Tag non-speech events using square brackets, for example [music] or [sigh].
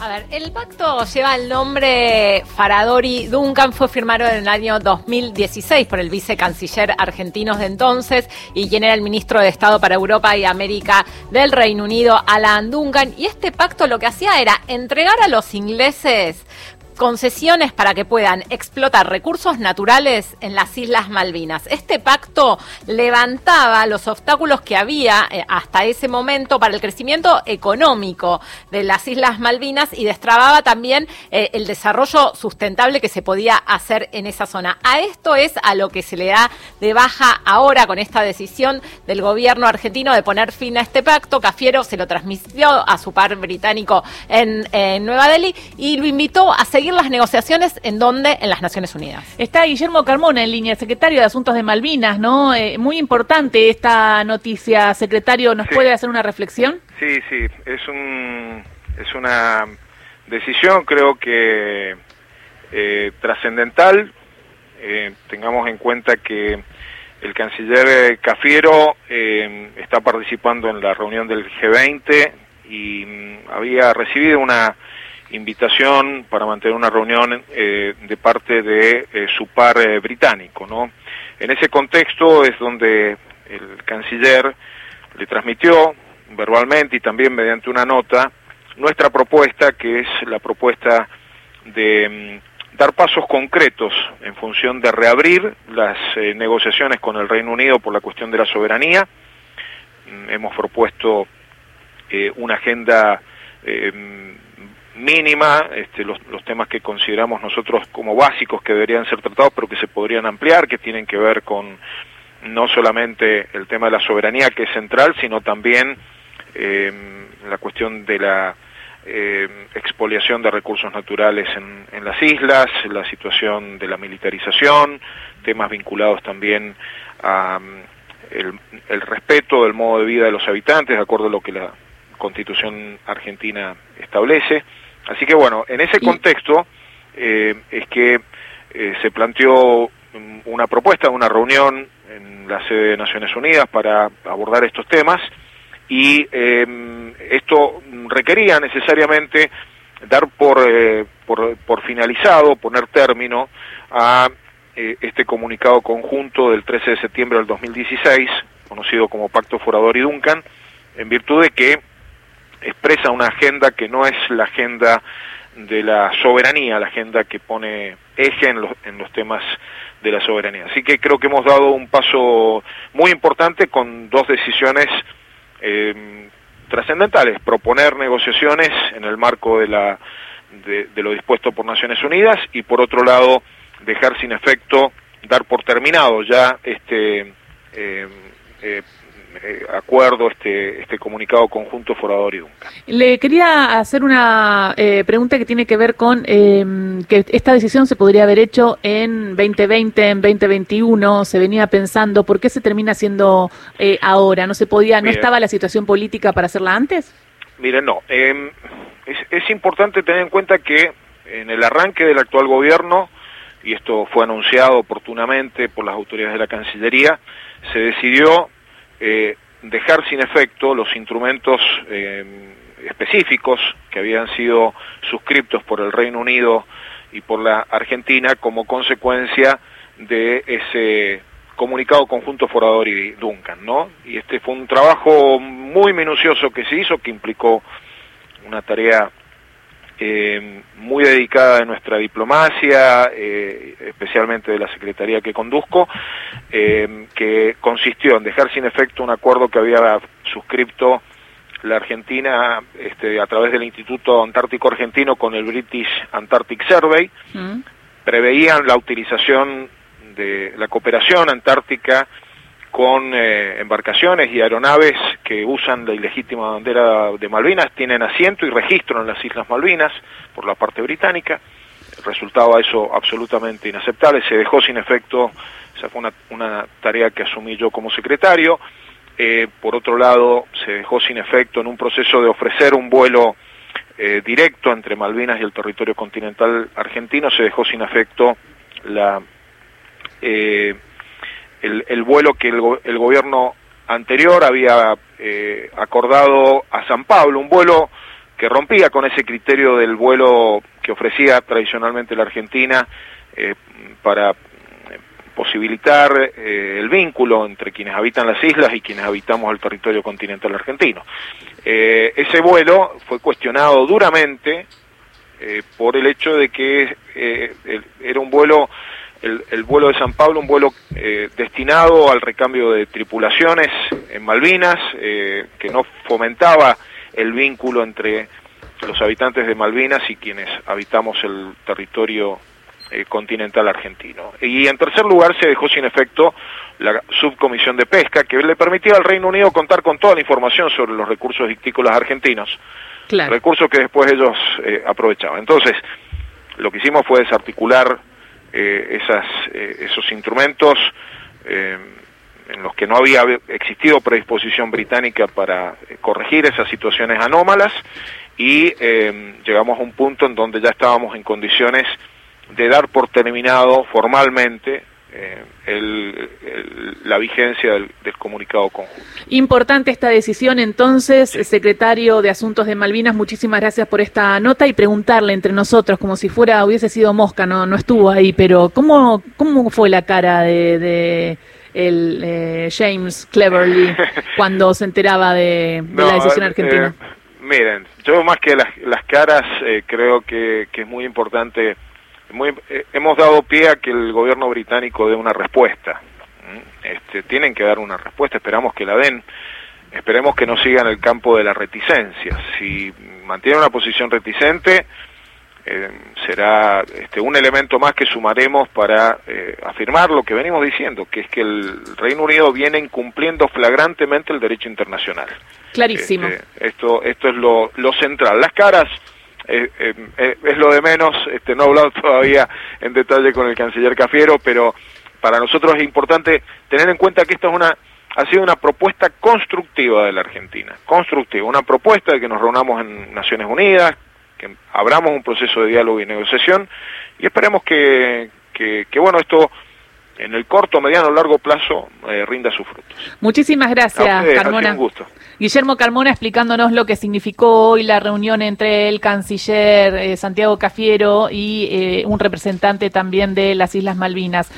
A ver, el pacto lleva el nombre Faradori Duncan, fue firmado en el año 2016 por el vicecanciller argentino de entonces y quien era el ministro de Estado para Europa y América del Reino Unido, Alan Duncan. Y este pacto lo que hacía era entregar a los ingleses concesiones para que puedan explotar recursos naturales en las Islas Malvinas. Este pacto levantaba los obstáculos que había eh, hasta ese momento para el crecimiento económico de las Islas Malvinas y destrababa también eh, el desarrollo sustentable que se podía hacer en esa zona. A esto es a lo que se le da de baja ahora con esta decisión del gobierno argentino de poner fin a este pacto. Cafiero se lo transmitió a su par británico en, en Nueva Delhi y lo invitó a seguir las negociaciones en dónde? En las Naciones Unidas. Está Guillermo Carmona en línea, secretario de Asuntos de Malvinas, ¿no? Eh, muy importante esta noticia, secretario, ¿nos puede hacer una reflexión? Sí, sí, es un es una decisión creo que eh, trascendental. Eh, tengamos en cuenta que el canciller Cafiero está participando en la reunión del G20 y mm, había recibido una invitación para mantener una reunión eh, de parte de eh, su par eh, británico. ¿no? En ese contexto es donde el canciller le transmitió verbalmente y también mediante una nota nuestra propuesta, que es la propuesta de mm, dar pasos concretos en función de reabrir las negociaciones con el Reino Unido por la cuestión de la soberanía. Mm, hemos propuesto una agenda mínima, este, los, los, temas que consideramos nosotros como básicos que deberían ser tratados, pero que se podrían ampliar, que tienen que ver con no solamente el tema de la soberanía, que es central, sino también eh, la cuestión de la eh, expoliación de recursos naturales en, en, las islas, la situación de la militarización, temas vinculados también a el, el respeto del modo de vida de los habitantes, de acuerdo a lo que la Constitución argentina establece. Así que bueno, en ese contexto eh, es que eh, se planteó una propuesta, una reunión en la sede de Naciones Unidas para abordar estos temas y eh, esto requería necesariamente dar por, por, por, finalizado, poner término a este comunicado conjunto del 13 de septiembre del 2016, conocido como Pacto Forador y Duncan, en virtud de que expresa una agenda que no es la agenda de la soberanía, la agenda que pone eje en los, en los temas de la soberanía. Así que creo que hemos dado un paso muy importante con dos decisiones eh, trascendentales, proponer negociaciones en el marco de, la, de, lo dispuesto por Naciones Unidas y por otro lado dejar sin efecto, dar por terminado ya este eh, eh, eh, acuerdo, este, este comunicado conjunto Forador y Duncan. Le quería hacer una eh, pregunta que tiene que ver con em, que esta decisión se podría haber hecho en 2020, en 2021, se venía pensando, ¿por qué se termina haciendo eh, ahora? ¿No se podía, no estaba la situación política para hacerla antes? Miren, no. Em, es, es importante tener en cuenta que en el arranque del actual gobierno, y esto fue anunciado oportunamente por las autoridades de la Cancillería, se decidió eh, dejar sin efecto los instrumentos eh, específicos que habían sido suscriptos por el Reino Unido y por la Argentina como consecuencia de ese comunicado conjunto Forador y Duncan, ¿no? Y este fue un trabajo muy minucioso que se hizo, que implicó una tarea eh, muy dedicada de nuestra diplomacia, eh, especialmente de la Secretaría que conduzco, eh, que consistió en dejar sin efecto un acuerdo que había suscripto la Argentina este, a través del Instituto Antártico Argentino con el British Antarctic Survey. Mm. Preveían la utilización de la cooperación antártica con eh, embarcaciones y aeronaves que usan la ilegítima bandera de Malvinas, tienen asiento y registro en las Islas Malvinas por la parte británica. Resultaba eso absolutamente inaceptable, se dejó sin efecto, esa fue una, una tarea que asumí yo como secretario. Eh, por otro lado, se dejó sin efecto en un proceso de ofrecer un vuelo eh, directo entre Malvinas y el territorio continental argentino, se dejó sin efecto la eh, el, vuelo que el, gobierno anterior había eh, acordado a San Pablo, un vuelo que rompía con ese criterio del vuelo que ofrecía tradicionalmente la Argentina eh, para posibilitar eh, el vínculo entre quienes habitan las islas y quienes habitamos el territorio continental argentino. Eh, ese vuelo fue cuestionado duramente eh, por el hecho de que era un vuelo, el, el, vuelo de San Pablo, un vuelo destinado al recambio de tripulaciones en Malvinas, que no fomentaba el vínculo entre los habitantes de Malvinas y quienes habitamos el territorio eh, continental argentino. Y en tercer lugar se dejó sin efecto la subcomisión de pesca que le permitía al Reino Unido contar con toda la información sobre los recursos dictícolas argentinos, recursos que después ellos eh, aprovechaban. Entonces, lo que hicimos fue desarticular eh, esas, esos instrumentos en los que no había existido predisposición británica para corregir esas situaciones anómalas y llegamos a un punto en donde ya estábamos en condiciones de dar por terminado formalmente eh, la vigencia del, comunicado conjunto. Importante esta decisión, entonces, secretario de Asuntos de Malvinas, muchísimas gracias por esta nota y preguntarle entre nosotros, como si fuera, hubiese sido mosca, no, no estuvo ahí, pero ¿cómo, cómo fue la cara de, el eh, James Cleverly [laughs] cuando se enteraba de, la decisión eh, argentina? miren, yo más que las, las caras creo que, que es muy importante eh, hemos dado pie a que el gobierno británico dé una respuesta. Este, tienen que dar una respuesta, esperamos que la den. Esperemos que no sigan el campo de la reticencia. Si mantiene una posición reticente, eh, será este, un elemento más que sumaremos para eh, afirmar lo que venimos diciendo, que es que el Reino Unido viene incumpliendo flagrantemente el derecho internacional. Clarísimo. Este, esto, esto es lo, lo central. Las caras eh, eh, eh, es lo de menos, este, no he hablado [laughs] todavía en detalle con el canciller Cafiero, pero para nosotros es importante tener en cuenta que esta es una ha sido una propuesta constructiva de la Argentina, constructiva, una propuesta de que nos reunamos en Naciones Unidas, que abramos un proceso de diálogo y negociación y esperemos que, que, que bueno, esto en el corto, mediano, largo plazo eh, rinda sus frutos. Muchísimas gracias, Carmona. Un gusto. Guillermo Carmona explicándonos lo que significó hoy la reunión entre el canciller eh, Santiago Cafiero y eh, un representante también de las Islas Malvinas.